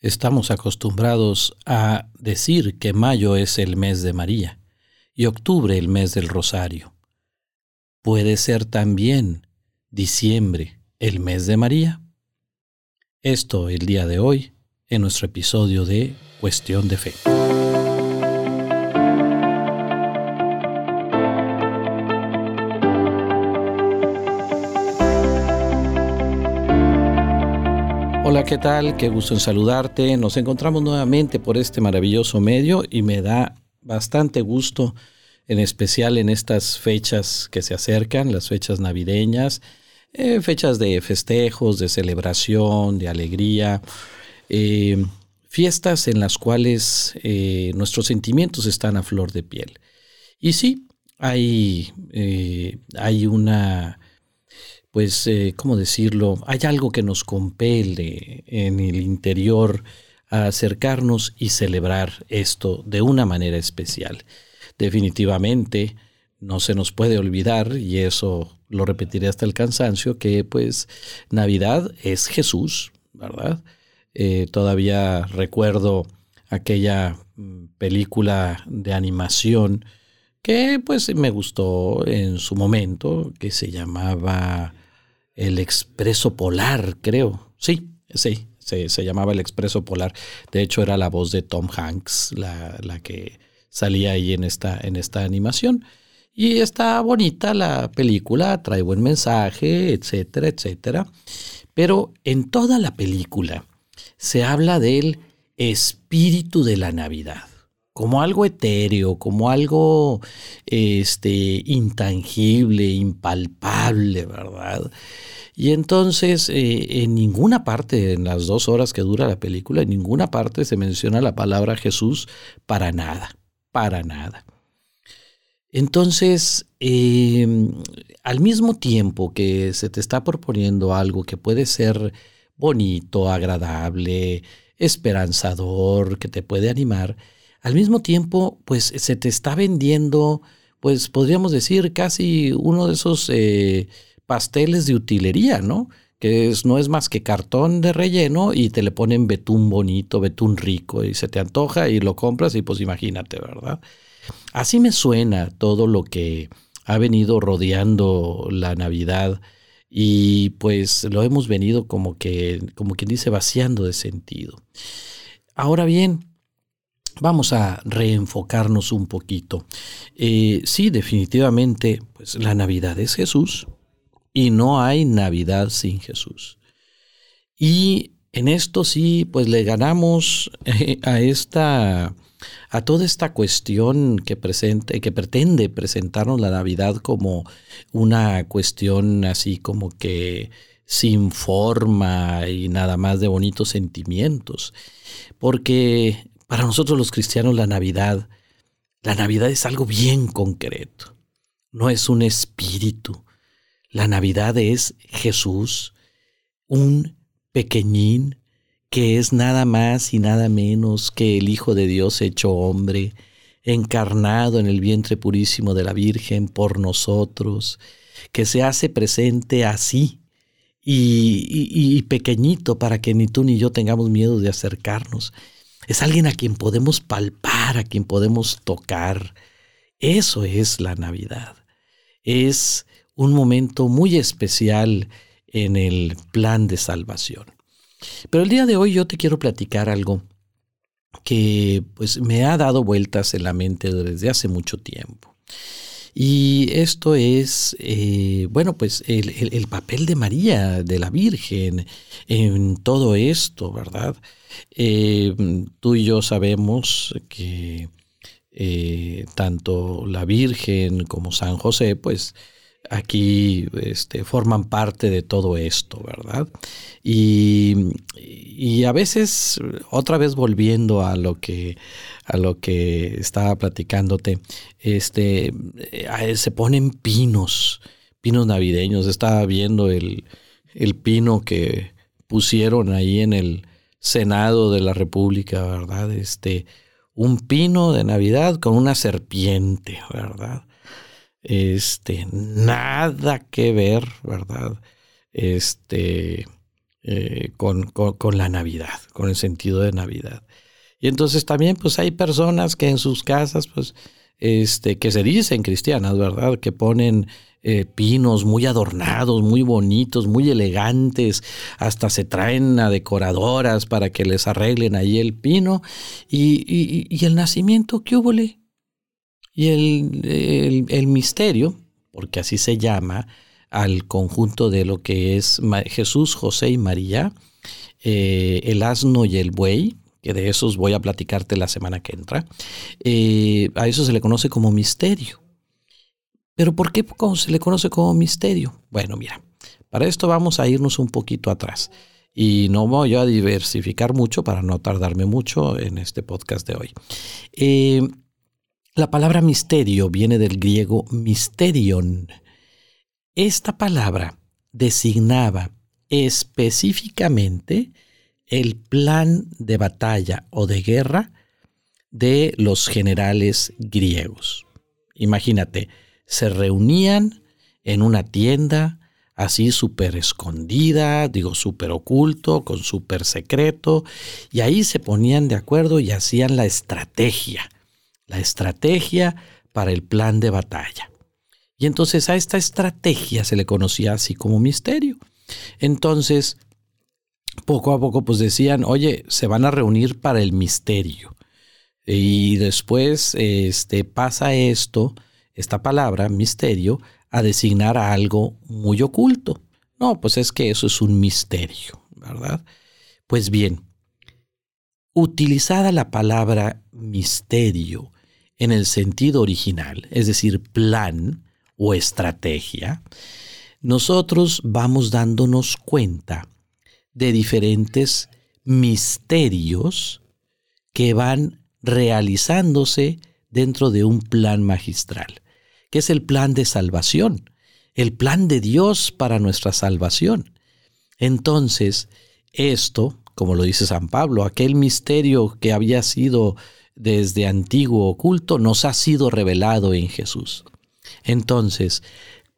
Estamos acostumbrados a decir que mayo es el mes de María y octubre el mes del Rosario. ¿Puede ser también diciembre el mes de María? Esto el día de hoy en nuestro episodio de Cuestión de Fe. ¿Qué tal? Qué gusto en saludarte. Nos encontramos nuevamente por este maravilloso medio y me da bastante gusto, en especial en estas fechas que se acercan, las fechas navideñas, eh, fechas de festejos, de celebración, de alegría, eh, fiestas en las cuales eh, nuestros sentimientos están a flor de piel. Y sí, hay, hay una pues, eh, ¿cómo decirlo? Hay algo que nos compele en el interior a acercarnos y celebrar esto de una manera especial. Definitivamente no se nos puede olvidar, y eso lo repetiré hasta el cansancio, que pues Navidad es Jesús, ¿verdad? Eh, todavía recuerdo aquella mm, película de animación que pues me gustó en su momento, que se llamaba el Expreso Polar, creo. Sí, sí, se, llamaba el Expreso Polar. De hecho, era la voz de Tom Hanks, la, la que salía ahí en esta, en esta animación. Y está bonita la película, trae buen mensaje, etcétera, etcétera. Pero en toda la película se habla del espíritu de la Navidad como algo etéreo, como algo este, intangible, impalpable, ¿verdad? Y entonces, eh, en ninguna parte, en las dos horas que dura la película, en ninguna parte se menciona la palabra Jesús para nada, para nada. Entonces, em, al mismo tiempo que se te está proponiendo algo que puede ser bonito, agradable, esperanzador, que te puede animar, al mismo tiempo, pues se te está vendiendo, pues podríamos decir, casi uno de esos eh, pasteles de utilería, ¿no? Que es, no es más que cartón de relleno y te le ponen betún bonito, betún rico, y se te antoja y lo compras y pues imagínate, ¿verdad? Así me suena todo lo que ha venido rodeando la Navidad y pues lo hemos venido como que, como quien dice, vaciando de sentido. Ahora bien, Vamos a reenfocarnos un poquito. Eh, sí, definitivamente, pues la Navidad es Jesús y no hay Navidad sin Jesús. Y en esto sí, pues le ganamos eh, a esta a toda esta cuestión que presente, que pretende presentarnos la Navidad como una cuestión así como que sin forma y nada más de bonitos sentimientos. Porque para nosotros los cristianos la Navidad, la Navidad es algo bien concreto, no es un espíritu. La Navidad es Jesús, un pequeñín que es nada más y nada menos que el Hijo de Dios hecho hombre, encarnado en el vientre purísimo de la Virgen por nosotros, que se hace presente así y, y pequeñito para que ni tú ni yo tengamos miedo de acercarnos. Es alguien a quien podemos palpar, a quien podemos tocar. Eso es la Navidad. Es un momento muy especial en el plan de salvación. Pero el día de hoy yo te quiero platicar algo que pues me ha dado vueltas en la mente desde hace mucho tiempo. Y esto es, eh, bueno, pues el, papel de María, de la Virgen, en todo esto, ¿verdad? Eh, tú y yo sabemos que eh, tanto la Virgen como San José, pues aquí este, forman parte de todo esto, ¿verdad? Y, y, a veces, otra vez volviendo a lo que, a lo que estaba platicándote, este, eh, se ponen pinos, pinos navideños. Estaba viendo el, el pino que pusieron ahí en el Senado de la República, ¿verdad? Este, un pino de Navidad con una serpiente, ¿verdad? Este, nada que ver, ¿verdad? Este, eh, con, con, la Navidad, con el sentido de Navidad. Y entonces también pues hay personas que en sus casas pues este, que se dicen cristianas, ¿verdad? Que ponen eh, pinos muy adornados, muy bonitos, muy elegantes, hasta se traen a decoradoras para que les arreglen ahí el pino. Y, el nacimiento, ¿qué hubo? Y el, el, misterio, porque así se llama al conjunto de lo que es Jesús, José y María, eh, el asno y el buey, que de esos voy a platicarte la semana que entra, eh, a eso se le conoce como misterio. Pero ¿por qué se le conoce como misterio? Bueno, mira, para esto vamos a irnos un poquito atrás. Y no voy a diversificar mucho para no tardarme mucho en este podcast de hoy. Eh, la palabra misterio viene del griego misterion. Esta palabra designaba específicamente el plan de batalla o de guerra de los generales griegos. Imagínate, se reunían en una tienda así súper escondida, digo súper oculto, con súper secreto, y ahí se ponían de acuerdo y hacían la estrategia, la estrategia para el plan de batalla. Y entonces a esta estrategia se le conocía así como misterio. Entonces, poco a poco pues decían, oye, se van a reunir para el misterio. Y después este, pasa esto, esta palabra, misterio, a designar a algo muy oculto. No, pues es que eso es un misterio, ¿verdad? Pues bien, utilizada la palabra misterio en el sentido original, es decir, plan o estrategia, nosotros vamos dándonos cuenta de diferentes misterios que van realizándose dentro de un plan magistral, que es el plan de salvación, el plan de Dios para nuestra salvación. Entonces, esto, como lo dice San Pablo, aquel misterio que había sido desde antiguo oculto, nos ha sido revelado en Jesús. Entonces,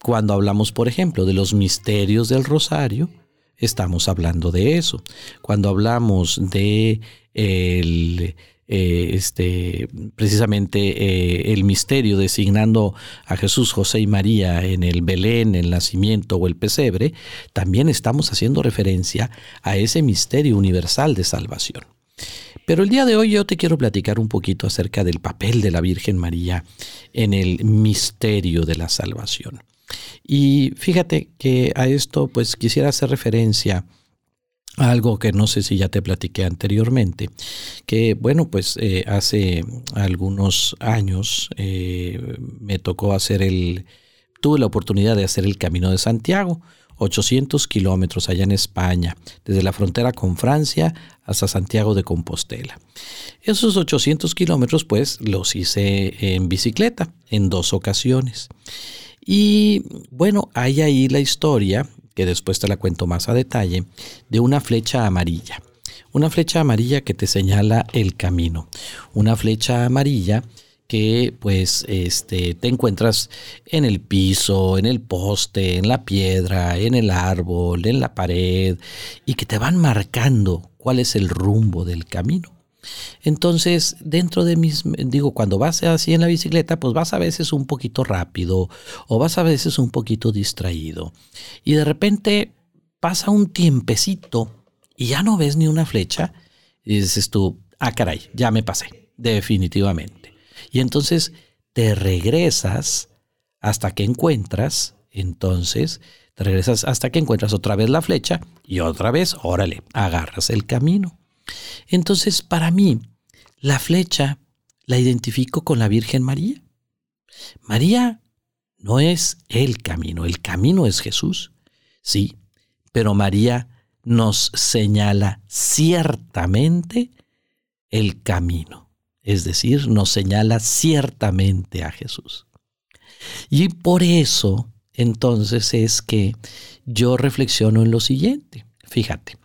cuando hablamos, por ejemplo, de los misterios del rosario, estamos hablando de eso. Cuando hablamos de el, eh, este, precisamente eh, el misterio designando a Jesús, José y María en el Belén, el nacimiento o el pesebre, también estamos haciendo referencia a ese misterio universal de salvación. Pero el día de hoy yo te quiero platicar un poquito acerca del papel de la Virgen María en el misterio de la salvación. Y fíjate que a esto pues quisiera hacer referencia a algo que no sé si ya te platiqué anteriormente, que bueno, pues eh, hace algunos años eh, me tocó hacer el, tuve la oportunidad de hacer el Camino de Santiago, 800 kilómetros allá en España, desde la frontera con Francia hasta Santiago de Compostela. Esos 800 kilómetros pues los hice en bicicleta en dos ocasiones. Y bueno, hay ahí la historia, que después te la cuento más a detalle, de una flecha amarilla. Una flecha amarilla que te señala el camino. Una flecha amarilla que pues este, te encuentras en el piso, en el poste, en la piedra, en el árbol, en la pared, y que te van marcando cuál es el rumbo del camino. Entonces, dentro de mis, digo, cuando vas así en la bicicleta, pues vas a veces un poquito rápido o vas a veces un poquito distraído. Y de repente pasa un tiempecito y ya no ves ni una flecha y dices tú, ah, caray, ya me pasé, definitivamente. Y entonces te regresas hasta que encuentras, entonces, te regresas hasta que encuentras otra vez la flecha y otra vez, órale, agarras el camino. Entonces, para mí, la flecha la identifico con la Virgen María. María no es el camino, el camino es Jesús, sí, pero María nos señala ciertamente el camino, es decir, nos señala ciertamente a Jesús. Y por eso, entonces, es que yo reflexiono en lo siguiente. Fíjate,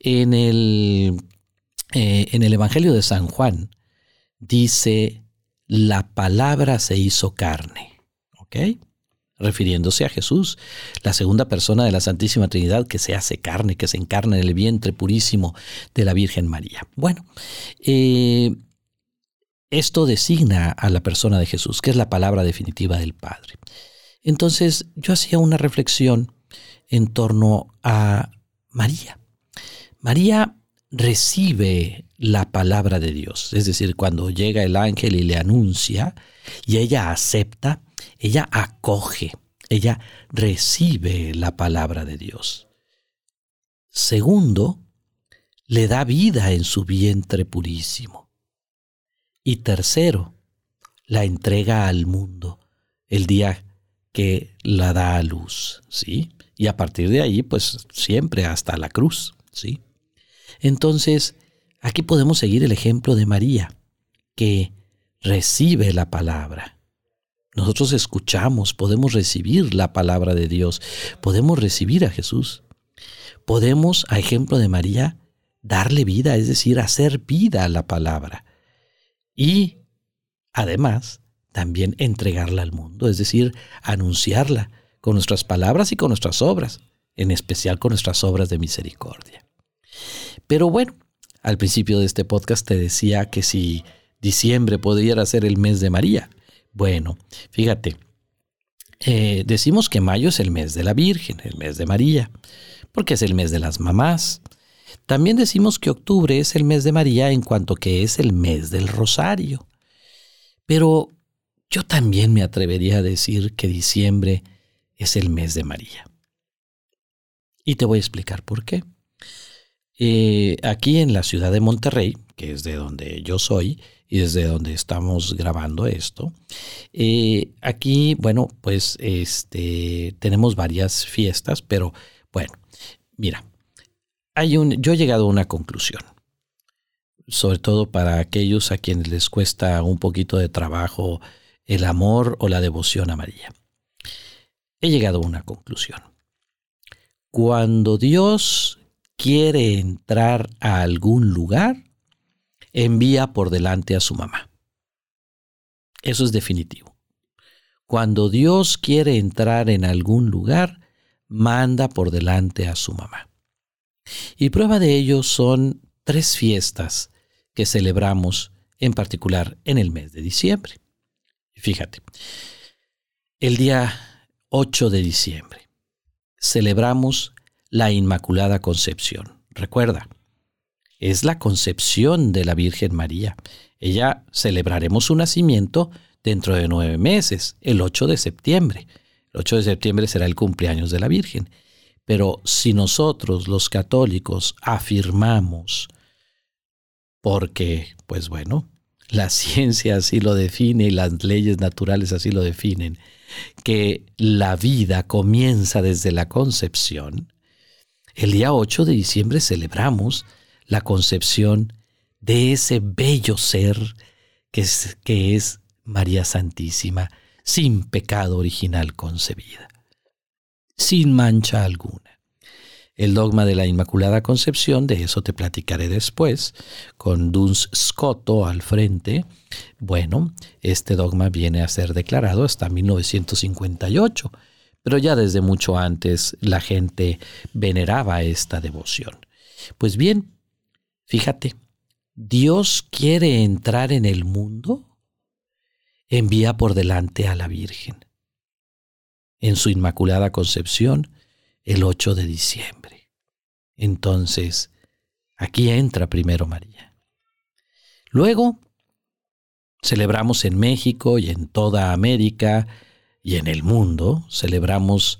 en el, eh, en el Evangelio de San Juan dice, la palabra se hizo carne. ¿Ok? refiriéndose a Jesús, la segunda persona de la Santísima Trinidad que se hace carne, que se encarna en el vientre purísimo de la Virgen María. Bueno, eh, esto designa a la persona de Jesús, que es la palabra definitiva del Padre. Entonces yo hacía una reflexión en torno a María. María recibe la palabra de Dios, es decir, cuando llega el ángel y le anuncia y ella acepta, ella acoge, ella recibe la palabra de Dios. Segundo, le da vida en su vientre purísimo. Y tercero, la entrega al mundo el día que la da a luz, ¿sí? Y a partir de ahí, pues siempre hasta la cruz, ¿sí? Entonces, aquí podemos seguir el ejemplo de María, que recibe la palabra, nosotros escuchamos, podemos recibir la palabra de Dios, podemos recibir a Jesús. Podemos, a ejemplo de María, darle vida, es decir, hacer vida a la palabra. Y, además, también entregarla al mundo, es decir, anunciarla con nuestras palabras y con nuestras obras, en especial con nuestras obras de misericordia. Pero bueno, al principio de este podcast te decía que si diciembre pudiera ser el mes de María, bueno, fíjate, eh, decimos que mayo es el mes de la Virgen, el mes de María, porque es el mes de las mamás. También decimos que octubre es el mes de María en cuanto que es el mes del rosario. Pero yo también me atrevería a decir que diciembre es el mes de María. Y te voy a explicar por qué. Eh, aquí en la ciudad de Monterrey, que es de donde yo soy, y desde donde estamos grabando esto. Eh, aquí, bueno, pues este, tenemos varias fiestas, pero bueno, mira, hay un, yo he llegado a una conclusión, sobre todo para aquellos a quienes les cuesta un poquito de trabajo el amor o la devoción a María. He llegado a una conclusión. Cuando Dios quiere entrar a algún lugar, envía por delante a su mamá. Eso es definitivo. Cuando Dios quiere entrar en algún lugar, manda por delante a su mamá. Y prueba de ello son tres fiestas que celebramos en particular en el mes de diciembre. Fíjate, el día 8 de diciembre celebramos la Inmaculada Concepción. Recuerda, es la concepción de la Virgen María. Ella celebraremos su nacimiento dentro de nueve meses, el 8 de septiembre. El 8 de septiembre será el cumpleaños de la Virgen. Pero si nosotros los católicos afirmamos, porque, pues bueno, la ciencia así lo define y las leyes naturales así lo definen, que la vida comienza desde la concepción, el día 8 de diciembre celebramos la concepción de ese bello ser que es, que es María Santísima, sin pecado original concebida, sin mancha alguna. El dogma de la Inmaculada Concepción, de eso te platicaré después, con Duns Scotto al frente. Bueno, este dogma viene a ser declarado hasta 1958, pero ya desde mucho antes la gente veneraba esta devoción. Pues bien, Fíjate, Dios quiere entrar en el mundo, envía por delante a la Virgen en su Inmaculada Concepción el 8 de diciembre. Entonces, aquí entra primero María. Luego, celebramos en México y en toda América y en el mundo, celebramos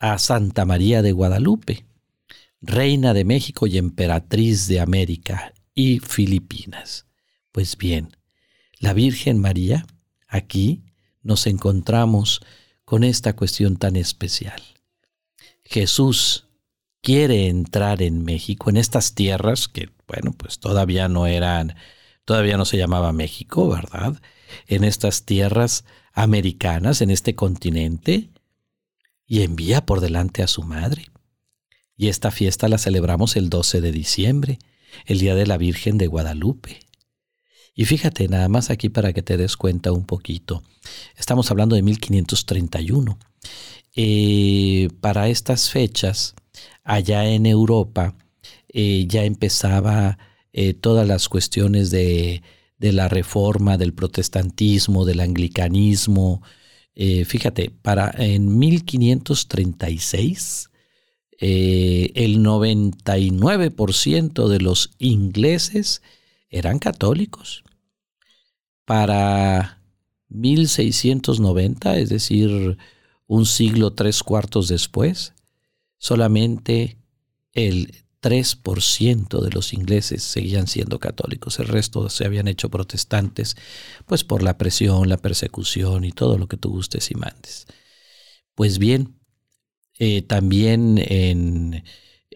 a Santa María de Guadalupe, reina de México y emperatriz de América y Filipinas. Pues bien, la Virgen María, aquí nos encontramos con esta cuestión tan especial. Jesús quiere entrar en México, en estas tierras que, bueno, pues todavía no eran, todavía no se llamaba México, ¿verdad? En estas tierras americanas, en este continente, y envía por delante a su madre. Y esta fiesta la celebramos el 12 de diciembre, el Día de la Virgen de Guadalupe. Y fíjate, nada más aquí para que te des cuenta un poquito. Estamos hablando de 1531. Eh, para estas fechas, allá en Europa, eh, ya empezaba eh, todas las cuestiones de, de, la reforma, del protestantismo, del anglicanismo. fíjate, para en 1536, el 99% de los ingleses eran católicos. Para 1690, es decir, un siglo tres cuartos después, solamente el 3% de los ingleses seguían siendo católicos, el resto se habían hecho protestantes, pues por la presión, la persecución y todo lo que tú gustes y mandes. Pues bien, eh, también en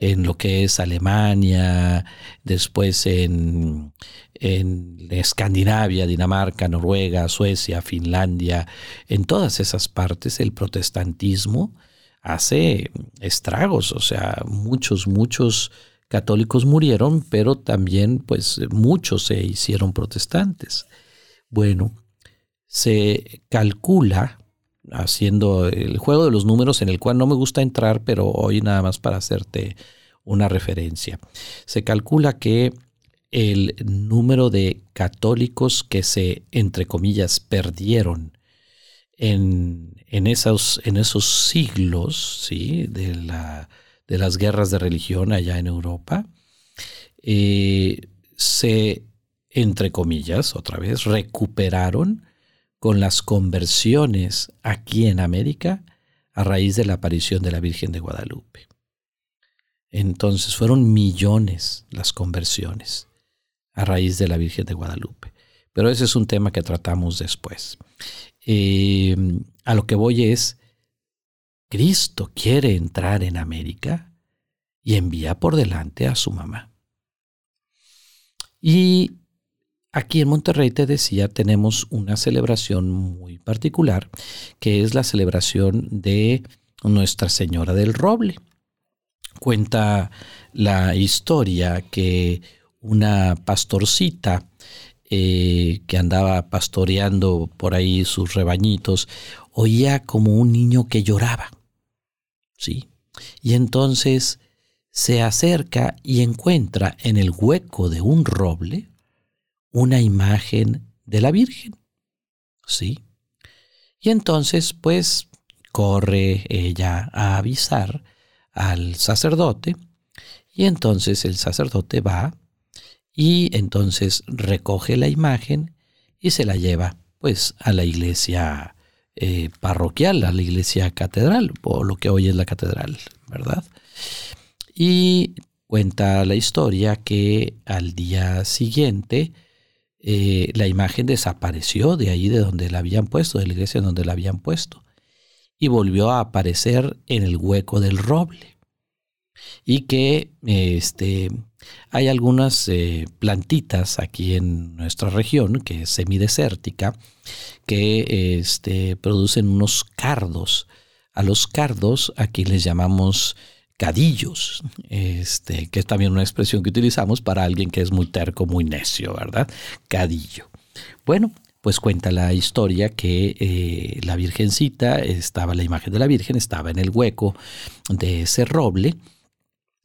en lo que es Alemania, después en, Escandinavia, Dinamarca, Noruega, Suecia, Finlandia, en todas esas partes el protestantismo hace estragos, o sea, muchos, muchos católicos murieron, pero también pues muchos se hicieron protestantes. Bueno, se calcula haciendo el juego de los números en el cual no me gusta entrar, pero hoy nada más para hacerte una referencia. Se calcula que el número de católicos que se, entre comillas, perdieron en, esos, en esos siglos ¿sí? de, la, de, las guerras de religión allá en Europa, eh, se, entre comillas, otra vez, recuperaron con las conversiones aquí en América a raíz de la aparición de la Virgen de Guadalupe. Entonces fueron millones las conversiones a raíz de la Virgen de Guadalupe. Pero ese es un tema que tratamos después. Eh, a lo que voy es, Cristo quiere entrar en América y envía por delante a su mamá. Y Aquí en Monterrey, te decía, tenemos una celebración muy particular, que es la celebración de Nuestra Señora del Roble. Cuenta la historia que una pastorcita eh, que andaba pastoreando por ahí sus rebañitos, oía como un niño que lloraba. ¿Sí? Y entonces se acerca y encuentra en el hueco de un roble una imagen de la Virgen. ¿Sí? Y entonces, pues, corre ella a avisar al sacerdote y entonces el sacerdote va y entonces recoge la imagen y se la lleva pues a la iglesia eh, parroquial, a la iglesia catedral, o lo que hoy es la catedral, ¿verdad? Y cuenta la historia que al día siguiente eh, la imagen desapareció de ahí de donde la habían puesto, de la iglesia donde la habían puesto, y volvió a aparecer en el hueco del roble. Y que este, hay algunas eh, plantitas aquí en nuestra región, que es semidesértica, que este, producen unos cardos. A los cardos aquí les llamamos cadillos, este, que es también una expresión que utilizamos para alguien que es muy terco, muy necio, ¿verdad? Cadillo. Bueno, pues cuenta la historia que eh, la Virgencita estaba, la imagen de la Virgen estaba en el hueco de ese roble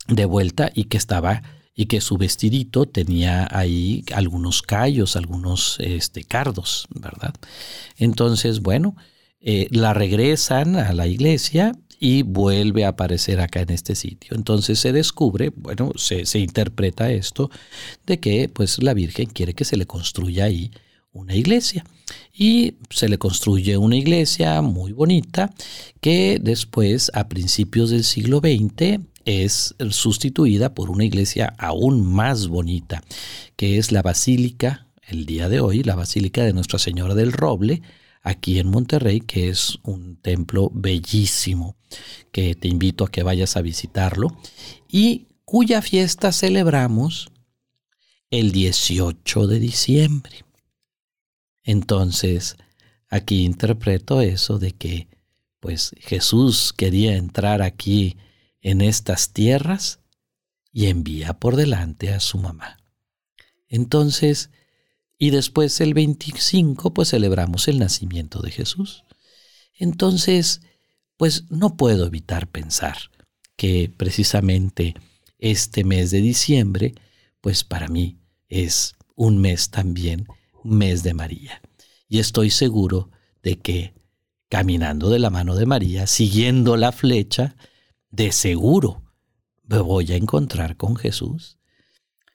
de vuelta y que estaba y que su vestidito tenía ahí algunos callos, algunos este, cardos, ¿verdad? Entonces, bueno, eh, la regresan a la iglesia y vuelve a aparecer acá en este sitio. Entonces se descubre, bueno, se, interpreta esto de que pues la Virgen quiere que se le construya ahí una iglesia. Y se le construye una iglesia muy bonita que después, a principios del siglo XX, es sustituida por una iglesia aún más bonita, que es la Basílica, el día de hoy, la Basílica de Nuestra Señora del Roble, aquí en Monterrey, que es un templo bellísimo, que te invito a que vayas a visitarlo, y cuya fiesta celebramos el 18 de diciembre. Entonces, aquí interpreto eso de que, pues Jesús quería entrar aquí en estas tierras y envía por delante a su mamá. Entonces, Y después el 25 pues celebramos el nacimiento de Jesús. Entonces, pues no puedo evitar pensar que precisamente este mes de diciembre, pues para mí es un mes también, mes de María. Y estoy seguro de que caminando de la mano de María, siguiendo la flecha, de seguro me voy a encontrar con Jesús.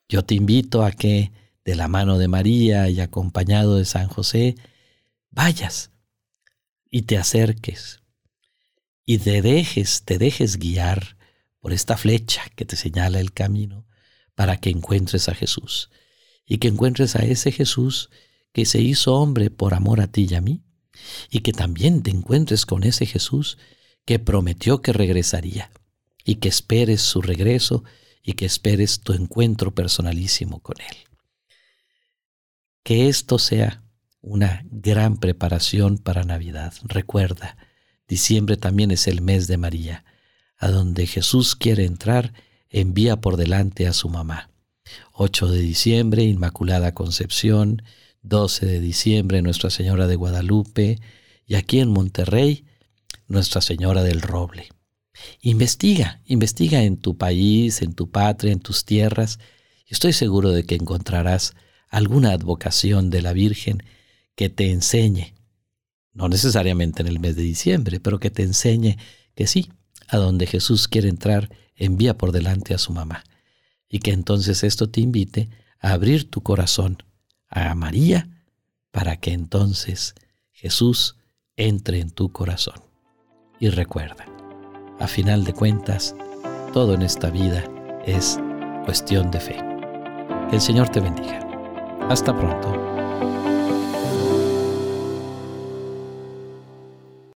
Yo te invito a que de la mano de María y acompañado de San José, vayas y te acerques y te dejes, te dejes guiar por esta flecha que te señala el camino para que encuentres a Jesús y que encuentres a ese Jesús que se hizo hombre por amor a ti y a mí y que también te encuentres con ese Jesús que prometió que regresaría y que esperes su regreso y que esperes tu encuentro personalísimo con Él. Que esto sea una gran preparación para Navidad. Recuerda, diciembre también es el mes de María, a donde Jesús quiere entrar, envía por delante a su mamá. 8 de diciembre, Inmaculada Concepción, 12 de diciembre Nuestra Señora de Guadalupe y aquí en Monterrey Nuestra Señora del Roble. Investiga, investiga en tu país, en tu patria, en tus tierras, y estoy seguro de que encontrarás alguna advocación de la Virgen que te enseñe, no necesariamente en el mes de diciembre, pero que te enseñe que sí, a donde Jesús quiere entrar, envía por delante a su mamá, y que entonces esto te invite a abrir tu corazón a María para que entonces Jesús entre en tu corazón. Y recuerda, a final de cuentas, todo en esta vida es cuestión de fe. Que el Señor te bendiga. Hasta pronto.